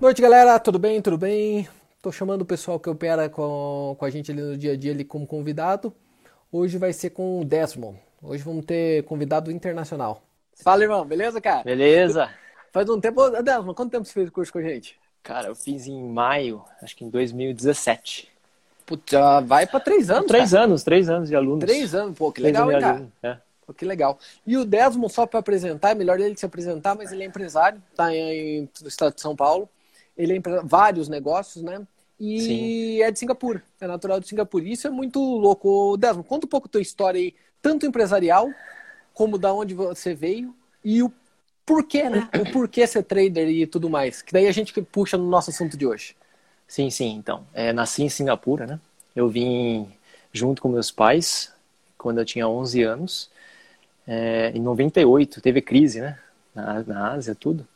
Noite, galera. Tudo bem? Tudo bem? Tô chamando o pessoal que opera com, com a gente ali no dia a dia ali como convidado. Hoje vai ser com o Desmond. Hoje vamos ter convidado internacional. Fala, irmão. Beleza, cara? Beleza. Faz um tempo... Desmond, quanto tempo você fez o curso com a gente? Cara, eu fiz em maio, acho que em 2017. Putz, já vai para três anos, Três cara. anos, três anos de alunos. Três anos, pô, que Três legal, hein, cara? é. Pô, que legal. E o Desmond, só para apresentar, é melhor ele se apresentar, mas ele é empresário, tá em, no estado de São Paulo. Ele é empre- vários negócios, né? E Sim. é de Singapura, é natural de Singapura. Isso é muito louco. Desmond, conta um pouco a tua história aí, tanto empresarial, como da onde você veio, e o porquê, né? O porquê ser trader e tudo mais. Que daí a gente puxa no nosso assunto de hoje. Sim, sim, então. É, nasci em Singapura, né? Eu vim junto com meus pais quando eu tinha 11 anos. É, em 98, teve crise, né? Na, na Ásia, tudo.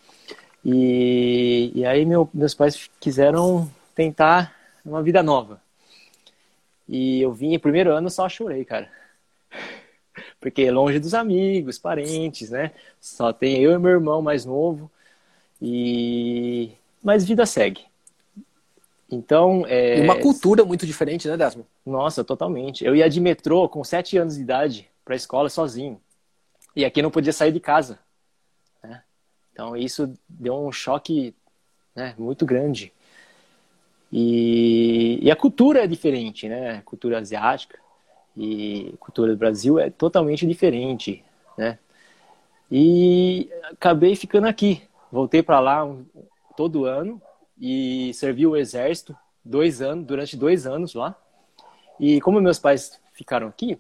E, e aí meu, meus pais quiseram tentar uma vida nova. E eu vim, primeiro ano, só chorei, cara. Porque longe dos amigos, parentes, né? Só tem eu e meu irmão mais novo. E... Mas vida segue. Então, é... E uma cultura muito diferente, né, Desmond? Nossa, totalmente. Eu ia de metrô com sete anos de idade para a escola sozinho. E aqui não podia sair de casa. Então isso deu um choque né, muito grande. E, e a cultura é diferente, né? A cultura asiática e a cultura do Brasil é totalmente diferente, né? E acabei ficando aqui. Voltei para lá um- todo ano e servi o exército dois anos, durante dois anos lá. E como meus pais ficaram aqui,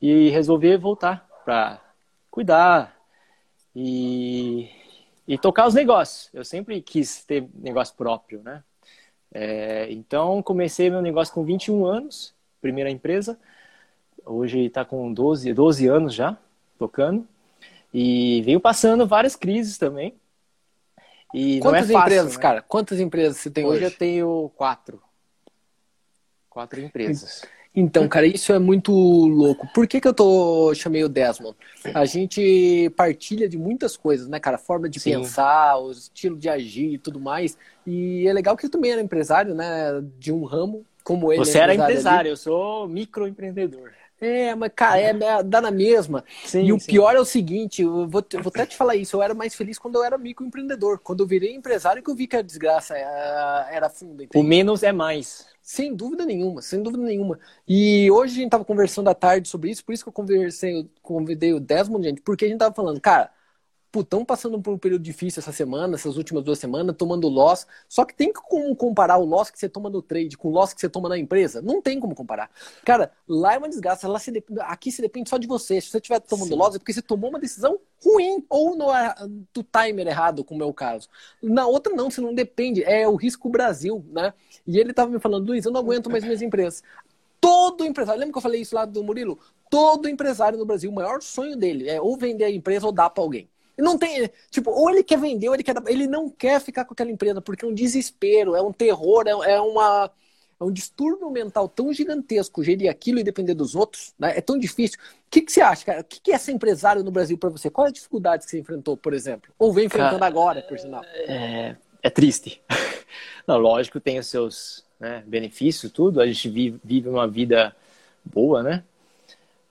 e resolvi voltar para cuidar e, e tocar os negócios. Eu sempre quis ter negócio próprio, né? É, então comecei meu negócio com 21 anos, primeira empresa. Hoje está com 12, 12 anos já tocando. E veio passando várias crises também. E Quantas não é fácil, empresas, né? cara? Quantas empresas você tem hoje? Hoje eu tenho quatro. Quatro empresas. Então, cara, isso é muito louco. Por que, que eu tô chamei o Desmond? A gente partilha de muitas coisas, né, cara? Forma de Sim. pensar, o estilo de agir e tudo mais. E é legal que eu também era empresário, né? De um ramo, como ele Você é era ali. empresário, eu sou microempreendedor. É, mas, cara, é, é- dá na mesma. Sim, e o sim. pior é o seguinte, eu vou, vou até te falar isso, eu era mais feliz quando eu era microempreendedor. Quando eu virei empresário que eu vi que a desgraça era, era funda, O menos é mais. Sem dúvida nenhuma, sem dúvida nenhuma. E hoje a gente tava conversando à tarde sobre isso, por isso que eu conversei, convidei o Desmond, gente, porque a gente tava falando, cara, putão passando por um período difícil essa semana, essas últimas duas semanas, tomando loss. Só que tem como comparar o loss que você toma no trade com o loss que você toma na empresa? Não tem como comparar. Cara, lá é uma desgraça, lá se dep- aqui se depende só de você. Se você estiver tomando Sim. loss é porque você tomou uma decisão ruim ou no, do timer errado, como é o caso. Na outra não, você não depende, é o risco Brasil, né? E ele tava me falando, Luiz, eu não aguento mais minhas empresas. Todo empresário, lembra que eu falei isso lá do Murilo? Todo empresário no Brasil, o maior sonho dele é ou vender a empresa ou dar para alguém. Não tem, tipo, ou ele quer vender ou ele quer dar, ele não quer ficar com aquela empresa porque é um desespero, é um terror, é, é uma é um distúrbio mental tão gigantesco gerir aquilo e depender dos outros, né? É tão difícil. O que, que você acha, cara? O que, que é ser empresário no Brasil para você? Qual é a dificuldade que você enfrentou, por exemplo? Ou vem enfrentando Cara, agora, por sinal? É, é triste. Não, lógico, tem os seus né, benefícios, tudo. A gente vive, vive uma vida boa, né?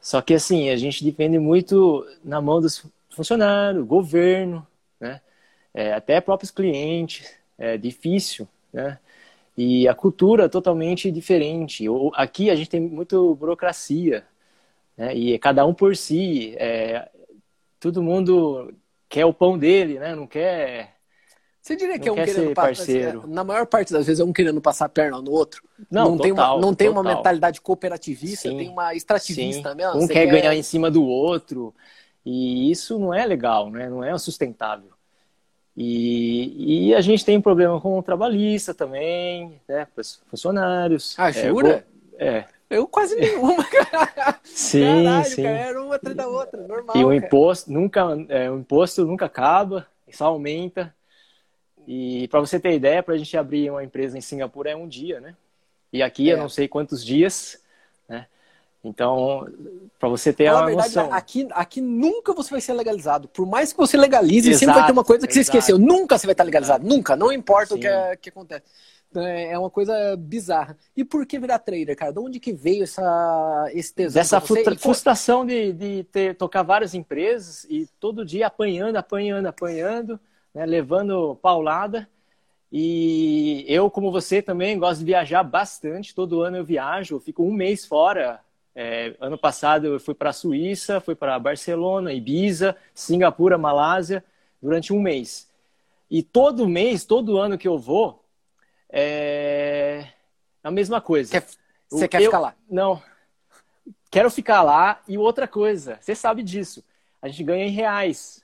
Só que assim, a gente depende muito na mão dos funcionários, governo, né? É, até próprios clientes. É difícil, né? E a cultura é totalmente diferente. Aqui a gente tem muito burocracia, né? E é cada um por si. É, todo mundo quer o pão dele, né? Não quer Você diria que Não é um quer querendo ser passar, parceiro. na maior parte das vezes é um querendo passar a perna no outro. Não, tem uma, total, não tem uma total. mentalidade cooperativista, Sim, tem uma extrativista Sim. mesmo. Um Você quer ganhar em cima do outro. E isso não é legal, né? Não é sustentável. E, e a gente tem problema com o trabalhista também, né? Funcionários. Ah, É, jura? É. Eu quase nenhuma, cara. Sim, Caralho, sim. cara, era uma atrás da outra, normal. E o cara. imposto nunca, é, o imposto nunca acaba, só aumenta. E para você ter ideia, para a gente abrir uma empresa em Singapura é um dia, né? E aqui É. eu não sei quantos dias? Então, para você ter a verdade, noção. aqui, aqui nunca você vai ser legalizado. Por mais que você legalize, sempre Exato, vai ter uma coisa que você exato. esqueceu. Nunca você vai estar legalizado. Nunca. Não importa o Sim. que, é- que acontece. É é uma coisa bizarra. E por que virar trader, cara? De onde que veio essa, esse tesão você? frustra- frustração de, de ter, tocar várias empresas e todo dia apanhando, apanhando, apanhando, né, levando paulada. E eu, como você também, gosto de viajar bastante. Todo ano eu viajo, eu fico um mês fora. É, ano passado eu fui para a Suíça, fui para Barcelona, Ibiza, Singapura, Malásia, durante um mês. E todo mês, todo ano que eu vou, é a mesma coisa. Quer- você Eu- quer ficar lá? Não. Quero ficar lá. E outra coisa, você sabe disso. A gente ganha em reais.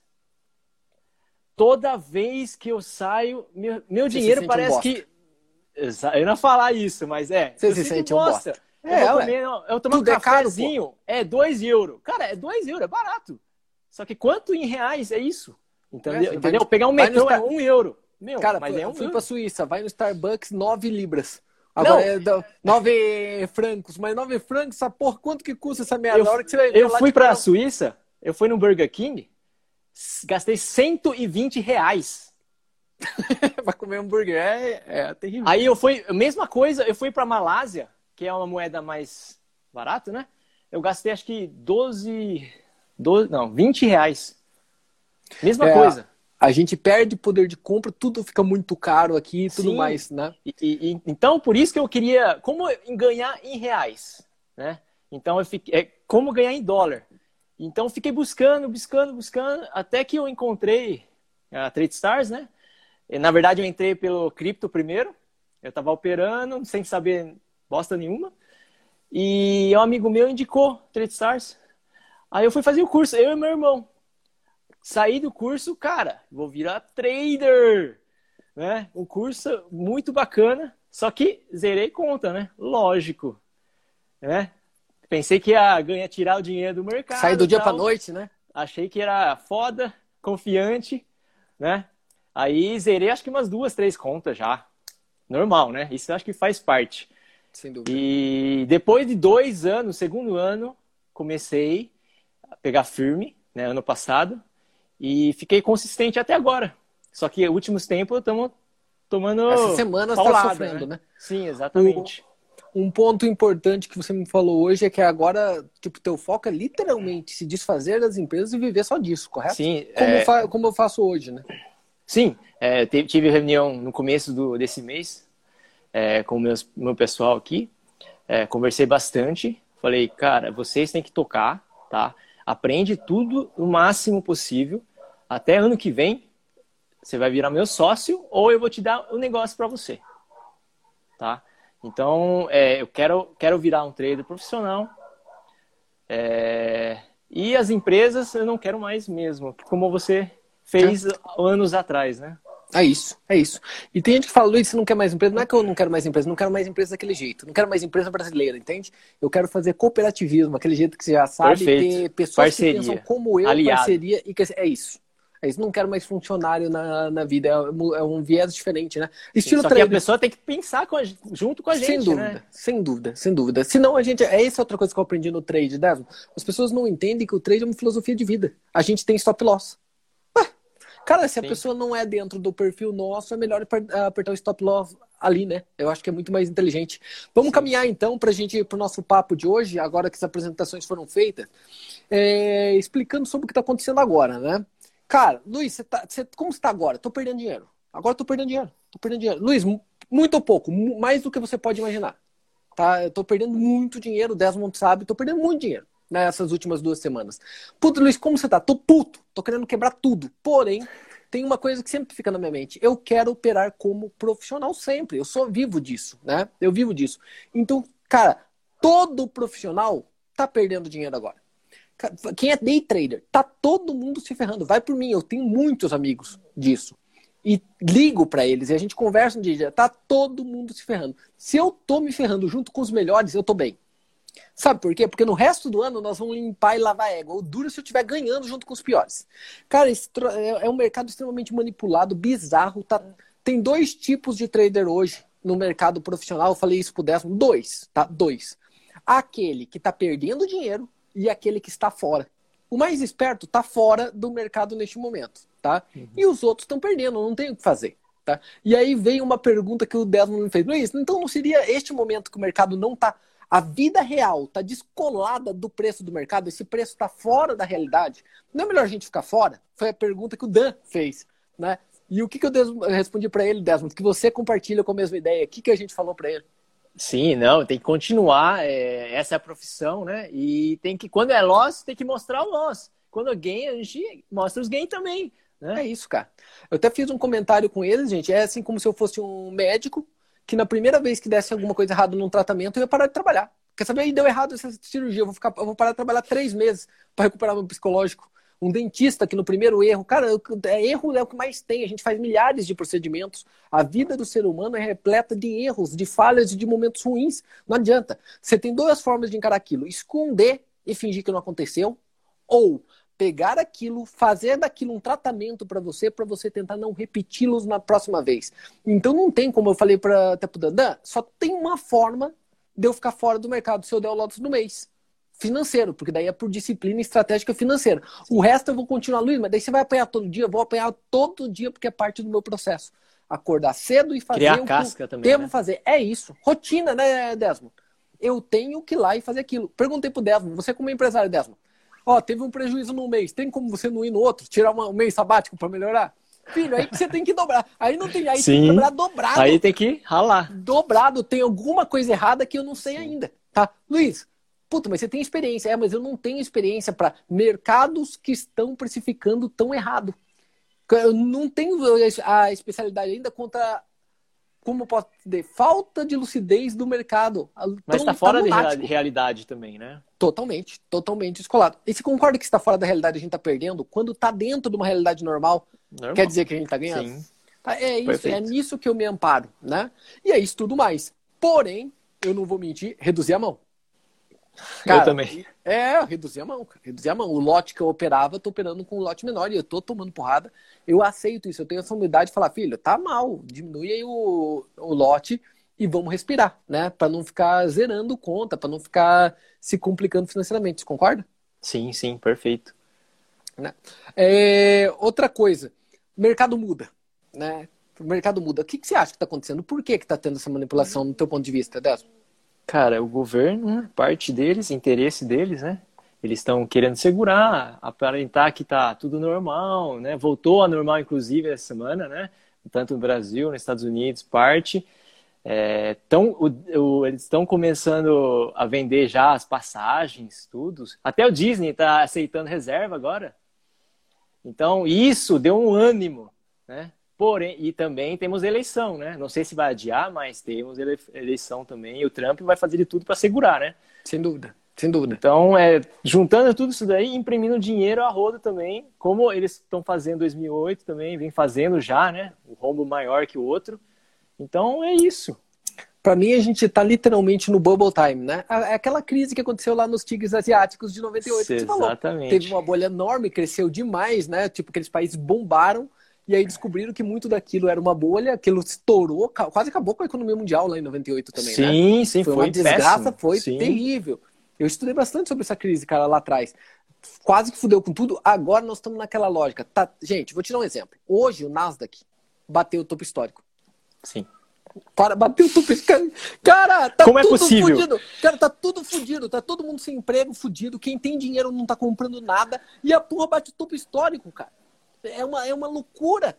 Toda vez que eu saio, meu, meu se dinheiro um parece bosta. que. Eu não ia falar isso, mas é. Você se sente um bosta. Eu, É, vou ué. comer, eu tomo um Tudo é caro, cafezinho, é 2 euros. Cara, é 2 euros, é barato. Só que quanto em reais é isso? Entendeu? É, vai Entendeu? no- Pegar um vai metrô é Star- 1 euro. Meu, Cara, mas é um fui euro. pra Suíça, vai no Starbucks, 9 libras. Agora é da- 9 francos, mas 9 francos, essa porra, quanto que custa essa merda? Eu, hora que você vai eu fui pra Portugal- Suíça, eu fui no Burger King, gastei 120 reais. Vai comer hambúrguer, é, é terrível. Aí eu fui, mesma coisa, eu fui pra Malásia, que é uma moeda mais barata, né? Eu gastei acho que 12, 12 não, 20 reais. Mesma É, coisa. A gente perde poder de compra, tudo fica muito caro aqui e tudo Sim. mais, né? E, e- então, por isso que eu queria, como ganhar em reais, né? Então, eu fiquei, é, como ganhar em dólar. Então, fiquei buscando, buscando, buscando, até que eu encontrei a Trade Stars, né? E, na verdade, eu entrei pelo cripto primeiro. Eu estava operando, sem saber bosta nenhuma. E um amigo meu indicou Trade Stars. Aí eu fui fazer o curso, eu e meu irmão. Saí do curso, cara, vou virar trader né? Um curso muito bacana, só que zerei conta, né? Lógico, né? Pensei que ia ganhar, tirar o dinheiro do mercado. Sair do dia tal. pra noite, né? Achei que era foda, confiante, né? Aí zerei acho que umas duas, três contas já. Normal, né? Isso acho que faz parte. Sem dúvida. E depois de dois anos, segundo ano, comecei a pegar firme, né? Ano passado. E fiquei consistente até agora. Só que últimos tempos estamos tomando. Essa semana tá paulada, sofrendo, né? Sim, exatamente. Um ponto importante que você me falou hoje é que agora, tipo, teu foco é literalmente se desfazer das empresas e viver só disso, correto? Sim, Como, é, fa- como eu faço hoje, né? sim é, tive reunião no começo do, desse mês é, com o meus, meu pessoal aqui. É, conversei bastante. Falei, cara, vocês têm que tocar, tá? Aprende tudo o máximo possível. Até ano que vem, você vai virar meu sócio ou eu vou te dar um negócio para você, tá? Então, é, eu quero, quero virar um trader profissional. É, e as empresas eu não quero mais mesmo, como você fez anos atrás, né? É isso, é isso. E tem gente que fala, Luiz, você não quer mais empresa? Não é que eu não quero mais empresa, não quero mais empresa daquele jeito. Não quero mais empresa brasileira, entende? Eu quero fazer cooperativismo, aquele jeito que você já sabe, Perfeito. ter pessoas Parceria. que pensam como eu, Aliado. parceria, e que é isso. É isso, não quero mais funcionário na, na vida, é um, é viés diferente, né? Estilo Só que a pessoa tem que pensar com a- junto com a gente, sem dúvida, né? sem dúvida, sem dúvida. Senão a gente. É essa outra coisa que eu aprendi no trade, Devon. As pessoas não entendem que o trade é uma filosofia de vida. A gente tem stop loss. Cara, se a Sim. pessoa não é dentro do perfil nosso, é melhor aper- apertar o stop loss ali, né? Eu acho que é muito mais inteligente. Vamos Sim. caminhar então para a gente para o nosso papo de hoje, agora que as apresentações foram feitas, é, explicando sobre o que está acontecendo agora, né? Cara, Luiz, você tá, você- como você está agora? Tô perdendo dinheiro. Agora tô perdendo dinheiro. Tô perdendo dinheiro. Luiz, mu- muito ou pouco, mais do que você pode imaginar. Tá? Eu tô perdendo muito dinheiro, o Desmond sabe, tô perdendo muito dinheiro nessas últimas duas semanas. Puta, Luiz, como você tá? Tô puto, tô querendo quebrar tudo. Porém, tem uma coisa que sempre fica na minha mente. Eu quero operar como profissional sempre. Eu sou vivo disso, né? Eu vivo disso. Então, cara, todo profissional tá perdendo dinheiro agora. Quem é day trader, tá todo mundo se ferrando. Vai por mim, eu tenho muitos amigos disso. E ligo pra eles e a gente conversa um dia, tá todo mundo se ferrando. Se eu tô me ferrando junto com os melhores, eu tô bem. Sabe por quê? Porque no resto do ano nós vamos limpar e lavar égua. O duro se eu estiver ganhando junto com os piores. Cara, é é um mercado extremamente manipulado, bizarro. Tá? Tem dois tipos de trader hoje no mercado profissional. Eu falei isso pro Desmond. Dois, tá? Dois. Aquele que está perdendo dinheiro e aquele que está fora. O mais esperto está fora do mercado neste momento, tá? Uhum. E os outros estão perdendo, não tem o que fazer. Tá? E aí vem uma pergunta que o Desmond me fez. Luiz, então não seria este momento que o mercado não está. A vida real está descolada do preço do mercado, esse preço está fora da realidade. Não é melhor a gente ficar fora? Foi a pergunta que o Dan fez. Né? E o que, que eu respondi para ele, Desmond? Que você compartilha com a mesma ideia. O que, que a gente falou para ele? Sim, não, tem que continuar. É, essa é a profissão, né? E tem que, quando é loss, tem que mostrar o loss. Quando é gain, a gente mostra os gain também. Né? É isso, cara. Eu até fiz um comentário com eles, gente. É assim como se eu fosse um médico que na primeira vez que desse alguma coisa errada num tratamento, eu ia parar de trabalhar. Quer saber? Aí deu errado essa cirurgia. Eu vou, ficar, eu vou parar de trabalhar três meses para recuperar meu psicológico um dentista que no primeiro erro, cara, é, erro é o que mais tem, a gente faz milhares de procedimentos. A vida do ser humano é repleta de erros, de falhas e de momentos ruins. Não adianta. Você tem duas formas de encarar aquilo: esconder e fingir que não aconteceu, ou pegar aquilo, fazer daquilo um tratamento para você, para você tentar não repeti-los na próxima vez. Então não tem, como eu falei para até pro Dandan, só tem uma forma de eu ficar fora do mercado se eu der o Lotus no mês financeiro, porque daí é por disciplina estratégica financeira. O resto eu vou continuar, Luiz, mas daí você vai apanhar todo dia, eu vou apanhar todo dia porque é parte do meu processo. Acordar cedo e fazer Criar o casca que também, devo né? fazer. É isso. Rotina, né, Desmond? Eu tenho que ir lá e fazer aquilo. Perguntei pro Desmond, você como empresário, Desmond, ó, teve um prejuízo num mês, tem como você não ir no outro, tirar uma, um mês sabático para melhorar? Filho, aí você tem que dobrar. Aí não tem, aí Sim. tem que dobrar dobrado. Aí tem que ralar. Dobrado, tem alguma coisa errada que eu não sei Sim. ainda, tá? Luiz, Puta, mas você tem experiência. É, mas eu não tenho experiência para mercados que estão precificando tão errado. Eu não tenho a especialidade ainda contra, como posso dizer, falta de lucidez do mercado. Mas está fora da realidade também, né? Totalmente, totalmente descolado. E se concorda que está fora da realidade a gente está perdendo, quando está dentro de uma realidade normal, normal, quer dizer que a gente está ganhando? Sim. Tá, é isso, é Perfeito. é nisso que eu me amparo, né? E é isso tudo mais. Porém, eu não vou mentir, reduzir a mão. Cara, eu também. É, eu reduzi a mão, cara. Reduzi a mão. O lote que eu operava, eu tô operando com um lote menor e eu tô tomando porrada. Eu aceito isso. Eu tenho essa humildade de falar, filho, tá mal. Diminui aí o, o lote e vamos respirar, né? Para não ficar zerando conta, para não ficar se complicando financeiramente. Você concorda? Sim, sim, perfeito. Né? É, outra coisa, mercado muda, né? O mercado muda. O que, que você acha que está acontecendo? Por que está tendo essa manipulação no teu ponto de vista, Décio? Cara, o governo, né, parte deles, interesse deles, né? Eles estão querendo segurar, aparentar que tá tudo normal, né? Voltou a normal, inclusive, essa semana, né? Tanto no Brasil, nos Estados Unidos, parte. É, tão, o, o, eles estão começando a vender já as passagens, tudo. Até o Disney está aceitando reserva agora. Então, isso deu um ânimo, né? Porém, e também temos eleição, né? Não sei se vai adiar, mas temos eleição também. E o Trump vai fazer de tudo para segurar, né? Sem dúvida, sem dúvida. Então, é, juntando tudo isso daí, imprimindo dinheiro a roda também, como eles estão fazendo em 2008 também, vem fazendo já, né? O rombo maior que o outro. Então, é isso. Para mim, a gente está literalmente no bubble time, né? É aquela crise que aconteceu lá nos tigres asiáticos de 98. Exatamente. Teve uma bolha enorme, cresceu demais, né? Tipo, aqueles países bombaram e aí descobriram que muito daquilo era uma bolha, aquilo estourou, quase acabou com a economia mundial lá em 98 também, sim, né? Sim, foi, foi uma desgraça, péssimo. foi sim. terrível. Eu estudei bastante sobre essa crise, cara, lá atrás. Quase que fudeu com tudo. Agora nós estamos naquela lógica. Tá, gente, vou te dar um exemplo. Hoje o Nasdaq bateu o topo histórico. Sim. Para, bateu o topo histórico. Cara, tá Como é tudo é possível? fudido. Cara, tá tudo fudido. Tá todo mundo sem emprego, fudido. Quem tem dinheiro não tá comprando nada. E a porra bate o topo histórico, cara. É uma, é uma loucura.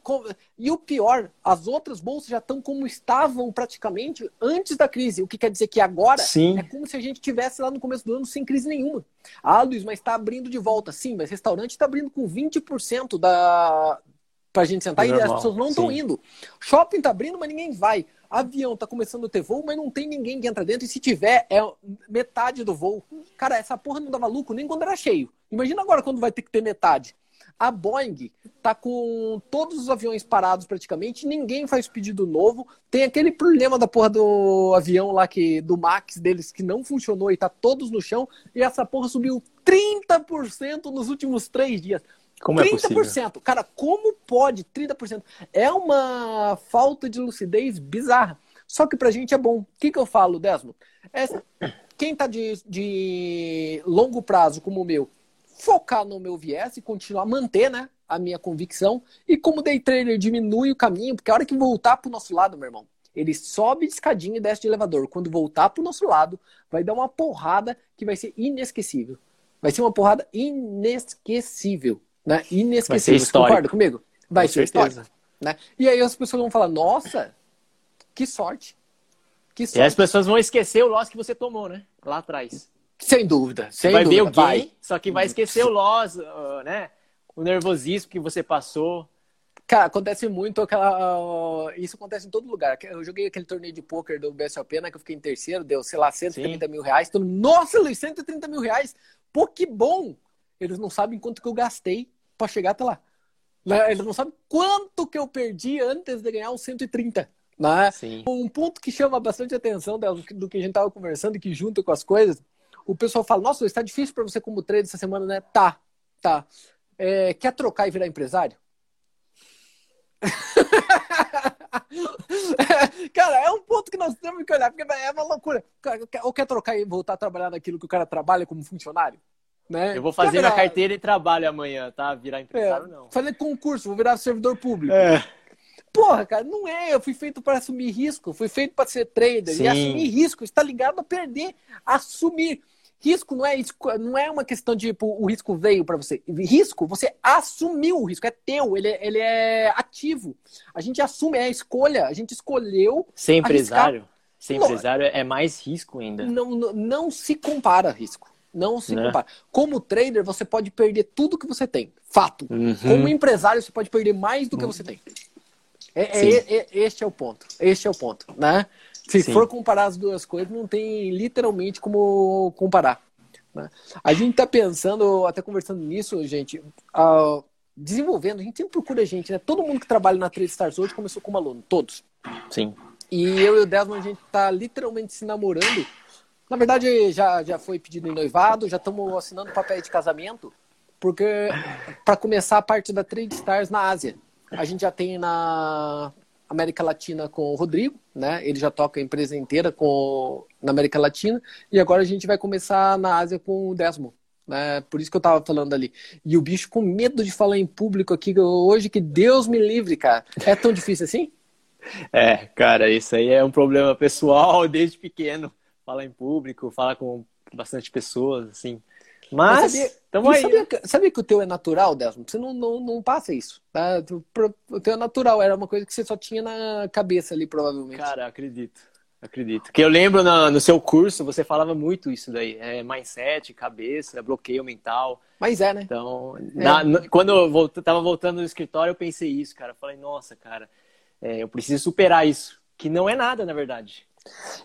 E o pior, as outras bolsas já estão como estavam praticamente antes da crise. O que quer dizer que agora Sim. é como se a gente tivesse lá no começo do ano sem crise nenhuma. Ah, Luiz, mas está abrindo de volta. Sim, mas restaurante está abrindo com 20% da. Pra gente sentar é e as pessoas não estão indo. Shopping está abrindo, mas ninguém vai. Avião está começando a ter voo, mas não tem ninguém que entra dentro. E se tiver, é metade do voo. Cara, essa porra não dava lucro nem quando era cheio. Imagina agora quando vai ter que ter metade. A Boeing tá com todos os aviões parados praticamente, ninguém faz pedido novo. Tem aquele problema da porra do avião lá que do Max deles que não funcionou e tá todos no chão. E essa porra subiu 30% nos últimos três dias. Como 30%. é? Cara, como pode 30%? É uma falta de lucidez bizarra. Só que pra gente é bom. O que, que eu falo, Desmo? É, quem tá de, de longo prazo, como o meu, focar no meu viés e continuar a manter, né? A minha convicção. E como day trader diminui o caminho, porque a hora que voltar pro nosso lado, meu irmão, ele sobe de escadinha e desce de elevador. Quando voltar pro nosso lado, vai dar uma porrada que vai ser inesquecível. Vai ser uma porrada inesquecível. Né? Inesquecível. Você concorda comigo? Vai Com ser certeza. história. Né? E aí as pessoas vão falar, nossa, que sorte. Que sorte. E as pessoas vão esquecer o loss que você tomou, né? Lá atrás. Sem dúvida. Sem vai dúvida, ver o gain, só que vai esquecer o loss, né? O nervosismo que você passou. Cara, acontece muito aquela. Isso acontece em todo lugar. Eu joguei aquele torneio de pôquer do BSOP, né? Que eu fiquei em terceiro, deu, sei lá, 130 Sim. mil reais. Então, nossa, Luiz, 130 mil reais! Pô, que bom! Eles não sabem quanto que eu gastei para chegar até lá. Né? Eles não sabem quanto que eu perdi antes de ganhar os 130. Né? Sim. Um ponto que chama bastante atenção do que a gente estava conversando que junta com as coisas, o pessoal fala, nossa, está difícil para você como trader essa semana, né? Tá, tá. É, quer trocar e virar empresário? cara, é um ponto que nós temos que olhar, porque é uma loucura. Ou quer trocar e voltar a trabalhar naquilo que o cara trabalha como funcionário? Né? Eu vou fazer virar... carteira e trabalho amanhã, tá? Virar empresário, é, não. Fazer concurso, vou virar servidor público. É. Porra, cara, não é. Eu fui feito para assumir risco, fui feito para ser trader. Sim. E assumir risco está ligado a perder. Assumir. Risco não é, não é uma questão de tipo, o risco veio para você. Risco, você assumiu o risco, é teu, ele, é, ele é ativo. A gente assume, é a escolha, a gente escolheu. Ser empresário? Arriscar. Ser empresário é mais risco ainda. Não, não, não se compara risco. Não se né? compara. Como trader, você pode perder tudo que você tem. Fato. Uhum. Como empresário, você pode perder mais do que uhum. você tem. É, é, é, este é o ponto. Este é o ponto, né? Se Sim. for comparar as duas coisas, não tem literalmente como comparar. Né? A gente está pensando, até conversando nisso, gente, uh, desenvolvendo, a gente sempre procura gente, né? Todo mundo que trabalha na Trade Stars hoje começou como aluno, todos. Sim. E eu e o Desmond, a gente está literalmente se namorando. Na verdade, já, já foi pedido em noivado, já estamos assinando papel de casamento, porque para começar a parte da Trade Stars na Ásia. A gente já tem na América Latina com o Rodrigo, né? Ele já toca a empresa inteira com, na América Latina. E agora a gente vai começar na Ásia com o Desmo. Né? Por isso que eu tava falando ali. E o bicho com medo de falar em público aqui hoje, que Deus me livre, cara. É tão difícil assim? É, cara, isso aí é um problema pessoal desde pequeno. Falar em público, falar com bastante pessoas, assim. Mas, estamos aí. Sabia, né? sabia, que o teu é natural, Desmond? Você não, não, não passa isso. Tá? O teu é natural, era uma coisa que você só tinha na cabeça ali, provavelmente. Cara, acredito. Acredito. Que eu lembro no, no seu curso, você falava muito isso daí. É mindset, cabeça, bloqueio mental. Mas é, né? Então, é. Na, quando eu volt, tava voltando no escritório, eu pensei isso, cara. Eu falei, nossa, cara, é, eu preciso superar isso. Que não é nada, na verdade.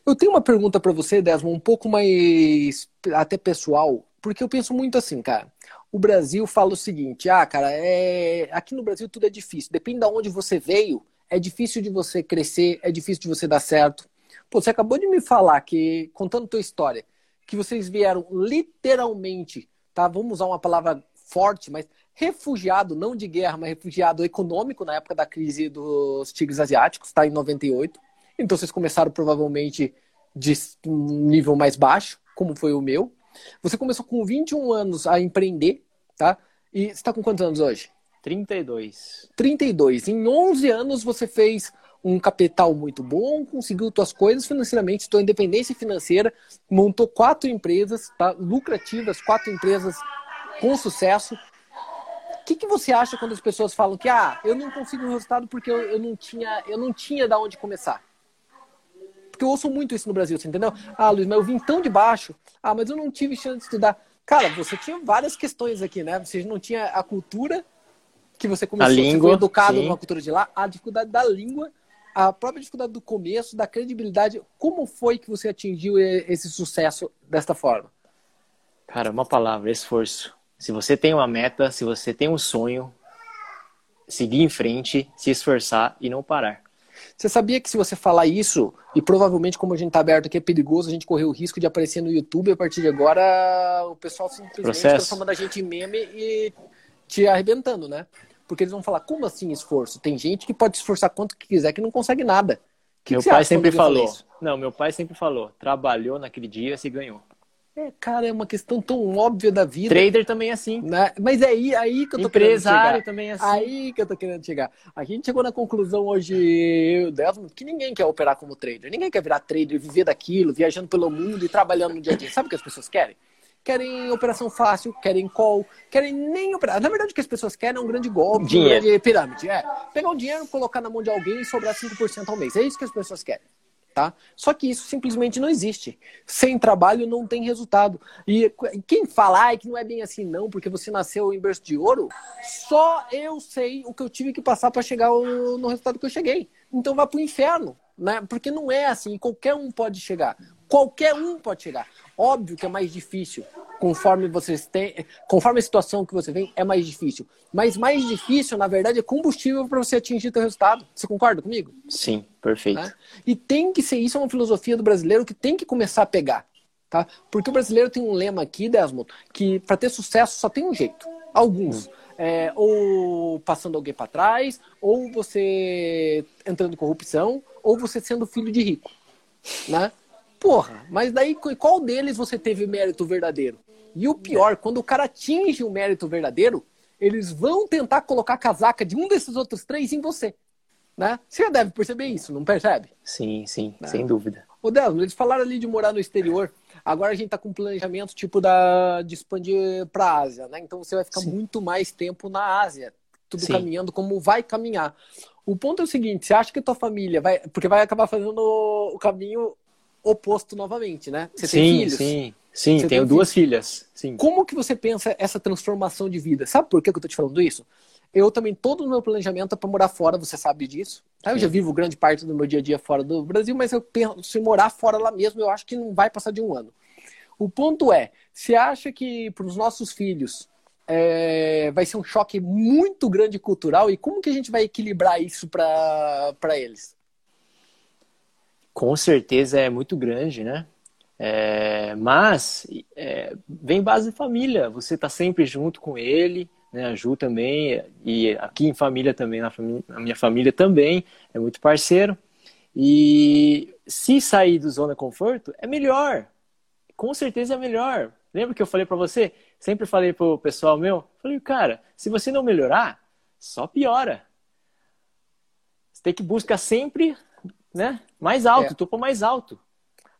Eu tenho uma pergunta para você, Desmond, um pouco mais até pessoal. Porque eu penso muito assim, cara. O Brasil fala o seguinte: ah, cara, é... aqui no Brasil tudo é difícil. Depende de onde você veio, é difícil de você crescer, é difícil de você dar certo. Pô, você acabou de me falar que, contando tua história, que vocês vieram literalmente, tá? Vamos usar uma palavra forte, mas refugiado, não de guerra, mas refugiado econômico na época da crise dos tigres asiáticos, tá? Em 98. Então vocês começaram provavelmente de um nível mais baixo, como foi o meu. Você começou com 21 anos a empreender, tá? E você está com quantos anos hoje? 32. 32. Em 11 anos você fez um capital muito bom, conseguiu suas coisas financeiramente, sua independência financeira, montou quatro empresas tá? lucrativas, quatro empresas com sucesso. O que, que você acha quando as pessoas falam que ah, eu não consigo resultado porque eu, eu não tinha eu não tinha da onde começar? Porque eu ouço muito isso no Brasil, você entendeu? Ah, Luiz, mas eu vim tão de baixo. Ah, mas eu não tive chance de estudar. Cara, você tinha várias questões aqui, né? Você não tinha a cultura que você começou, a língua, você educado sim. numa cultura de lá, a dificuldade da língua, a própria dificuldade do começo, da credibilidade. Como foi que você atingiu esse sucesso desta forma? Cara, uma palavra, esforço. Se você tem uma meta, se você tem um sonho, seguir em frente, se esforçar e não parar. Você sabia que se você falar isso, e provavelmente como a gente está aberto aqui é perigoso, a gente correr o risco de aparecer no YouTube a partir de agora, o pessoal simplesmente está transformando a gente em meme e te arrebentando, né? Porque eles vão falar, como assim esforço? Tem gente que pode se esforçar quanto que quiser que não consegue nada. Que meu que pai sempre falou. Não, meu pai sempre falou. Trabalhou naquele dia, se ganhou. É, cara, é uma questão tão óbvia da vida. Trader também é assim. Né? Mas é aí, aí que eu tô Empresário também é assim. Aí que eu tô querendo chegar. A gente chegou na conclusão hoje, eu Desmond, que ninguém quer operar como trader. Ninguém quer virar trader, viver daquilo, viajando pelo mundo e trabalhando no dia a dia. Sabe o que as pessoas querem? Querem operação fácil, querem call, querem nem operar. Na verdade, o que as pessoas querem é um grande golpe, dinheiro. grande pirâmide. É, pegar o dinheiro, colocar na mão de alguém e sobrar 5% ao mês. É isso que as pessoas querem tá? Só que isso simplesmente não existe. Sem trabalho não tem resultado. E quem fala que não é bem assim não, porque você nasceu em berço de ouro, só eu sei o que eu tive que passar para chegar no resultado que eu cheguei. Então vá pro inferno, né? Porque não é assim, qualquer um pode chegar. Qualquer um pode chegar. Óbvio que é mais difícil. Conforme vocês têm, conforme a situação que você vem, é mais difícil. Mas mais difícil, na verdade, é combustível para você atingir o resultado. Você concorda comigo? Sim, perfeito. Né? E tem que ser isso é uma filosofia do brasileiro que tem que começar a pegar, tá? Porque o brasileiro tem um lema aqui, Desmond, que para ter sucesso só tem um jeito. Alguns. Hum. É, ou passando alguém para trás, ou você entrando em corrupção, ou você sendo filho de rico, né? Porra, mas daí qual deles você teve mérito verdadeiro? E o pior, quando o cara atinge o mérito verdadeiro, eles vão tentar colocar a casaca de um desses outros três em você. Né? Você já deve perceber isso, não percebe? Sim, sim, né? sem dúvida. O Delmo, eles falaram ali de morar no exterior. Agora a gente está com um planejamento tipo da, de expandir para a Ásia, né? Então você vai ficar sim. muito mais tempo na Ásia, tudo sim. caminhando como vai caminhar. O ponto é o seguinte: você acha que a tua família vai. Porque vai acabar fazendo o caminho oposto novamente, né? Você sim, tem filhos? Sim, sim, tenho duas filhas. Sim. Como que você pensa essa transformação de vida? Sabe por que eu tô te falando isso? Eu também, todo o meu planejamento é para morar fora, você sabe disso. Tá? Eu já vivo grande parte do meu dia a dia fora do Brasil, mas eu penso em morar fora lá mesmo, eu acho que não vai passar de um ano. O ponto é, você acha que para os nossos filhos é, vai ser um choque muito grande cultural e como que a gente vai equilibrar isso para eles? Com certeza é muito grande, né? É, mas é, vem base de família, você está sempre junto com ele, né? A Ju também, e aqui em família também, na, na minha família também, é muito parceiro. E se sair do zona conforto, é melhor. Com certeza é melhor. Lembra que eu falei para você? Sempre falei pro pessoal meu, falei, cara, se você não melhorar, só piora. Você tem que buscar sempre né? Mais alto, é. topo mais alto.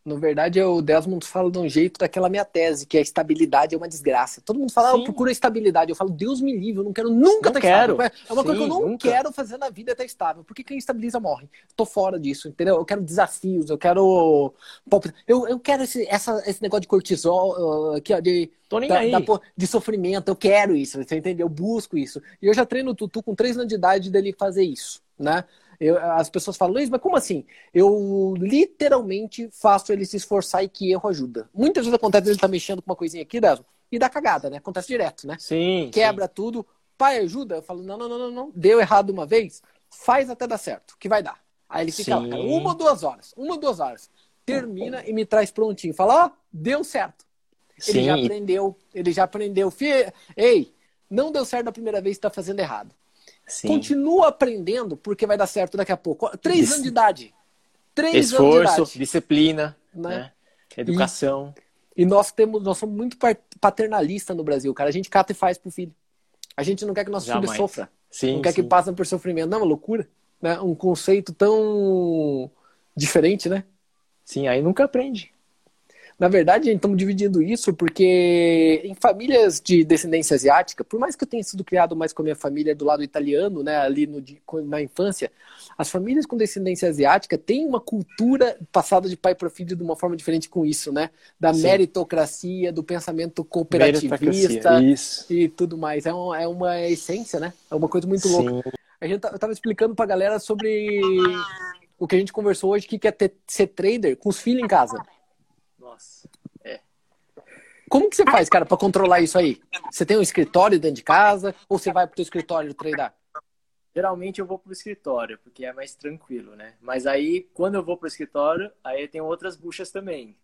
Na verdade, o Desmond fala de um jeito daquela minha tese, que a estabilidade é uma desgraça. Todo mundo fala, ah, eu procuro estabilidade. Eu falo, Deus me livre, eu não quero nunca não quero. estável. É uma Sim, coisa que eu não nunca. quero fazer na vida é estar estável. Porque quem estabiliza morre. Tô fora disso, entendeu? Eu quero desafios, eu quero. Eu, eu quero esse, essa, esse negócio de cortisol, aqui, ó, de. Tô nem da, aí. Da, de sofrimento, eu quero isso, você entendeu? Eu busco isso. E eu já treino o Tutu com três anos de idade dele fazer isso, né? Eu, as pessoas falam, Luiz, mas como assim? Eu literalmente faço ele se esforçar e que erro ajuda. Muitas vezes acontece ele tá mexendo com uma coisinha aqui, Dazo, e dá cagada, né? Acontece direto, né? Sim. Quebra sim. tudo. Pai, ajuda? Eu falo, não, não, não, não, não. Deu errado uma vez, faz até dar certo, que vai dar. Aí ele fica lá, uma ou duas horas, uma ou duas horas. Termina e me traz prontinho. Fala, ó, oh, deu certo. Ele Sim. já aprendeu, ele já aprendeu. Ei, não deu certo da primeira vez, está fazendo errado. Sim. Continua aprendendo, porque vai dar certo daqui a pouco. Três anos de idade. Três Esforço, anos de idade. disciplina, né? né? educação. E, e, nós temos, nós somos muito paternalistas no Brasil, cara. A gente cata e faz pro filho. A gente não quer que nossos Jamais. filhos sofram. Sim, não quer sim. que passem por sofrimento. Não, é uma loucura. Né? Um conceito tão diferente, né? Sim, aí nunca aprende. Na verdade, estamos dividindo isso porque em famílias de descendência asiática, por mais que eu tenha sido criado mais com a minha família do lado italiano, né, ali no, na infância, as famílias com descendência asiática têm uma cultura passada de pai para filho de uma forma diferente com isso, né? Da Sim. meritocracia, do pensamento cooperativista e tudo mais. É, um, é uma essência, né? É uma coisa muito Sim. louca. A gente estava explicando para a galera sobre o que a gente conversou hoje, que quer ter, ser trader com os filhos em casa. Como que você faz, cara, para controlar isso aí? Você tem um escritório dentro de casa ou você vai pro teu escritório treinar? Geralmente eu vou pro escritório, porque é mais tranquilo, né? Mas aí, quando eu vou pro escritório, aí tem outras buchas também.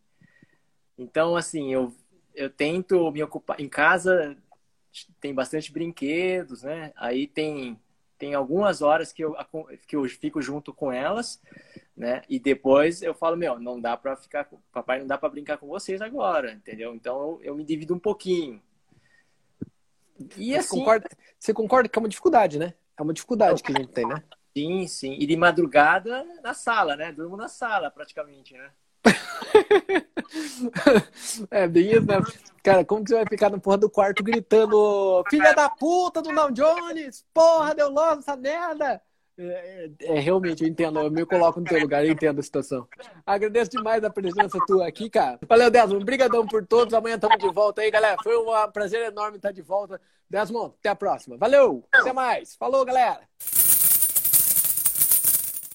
Então, assim, eu, eu tento me ocupar. Em casa tem bastante brinquedos, né? Aí tem tem algumas horas que eu, que eu fico junto com elas, né? E depois eu falo, meu, não dá para ficar, papai, não dá para brincar com vocês agora, entendeu? Então eu, eu me divido um pouquinho. E assim, você concorda, você concorda que é uma dificuldade, né? É uma dificuldade que a gente tem, né? Sim, sim. E de madrugada na sala, né? Durmo na sala praticamente, né? é bem isso, né? Cara, como que você vai ficar na porra do quarto gritando Filha da puta do Now Jones! Porra, deu logo essa merda! É, é, é, realmente, eu entendo, eu me coloco no teu lugar, eu entendo a situação. Agradeço demais a presença tua aqui, cara. Valeu, Desmond, brigadão por todos, amanhã estamos de volta aí, galera. Foi um prazer enorme estar de volta. Desmond, até a próxima. Valeu, até mais. Falou, galera.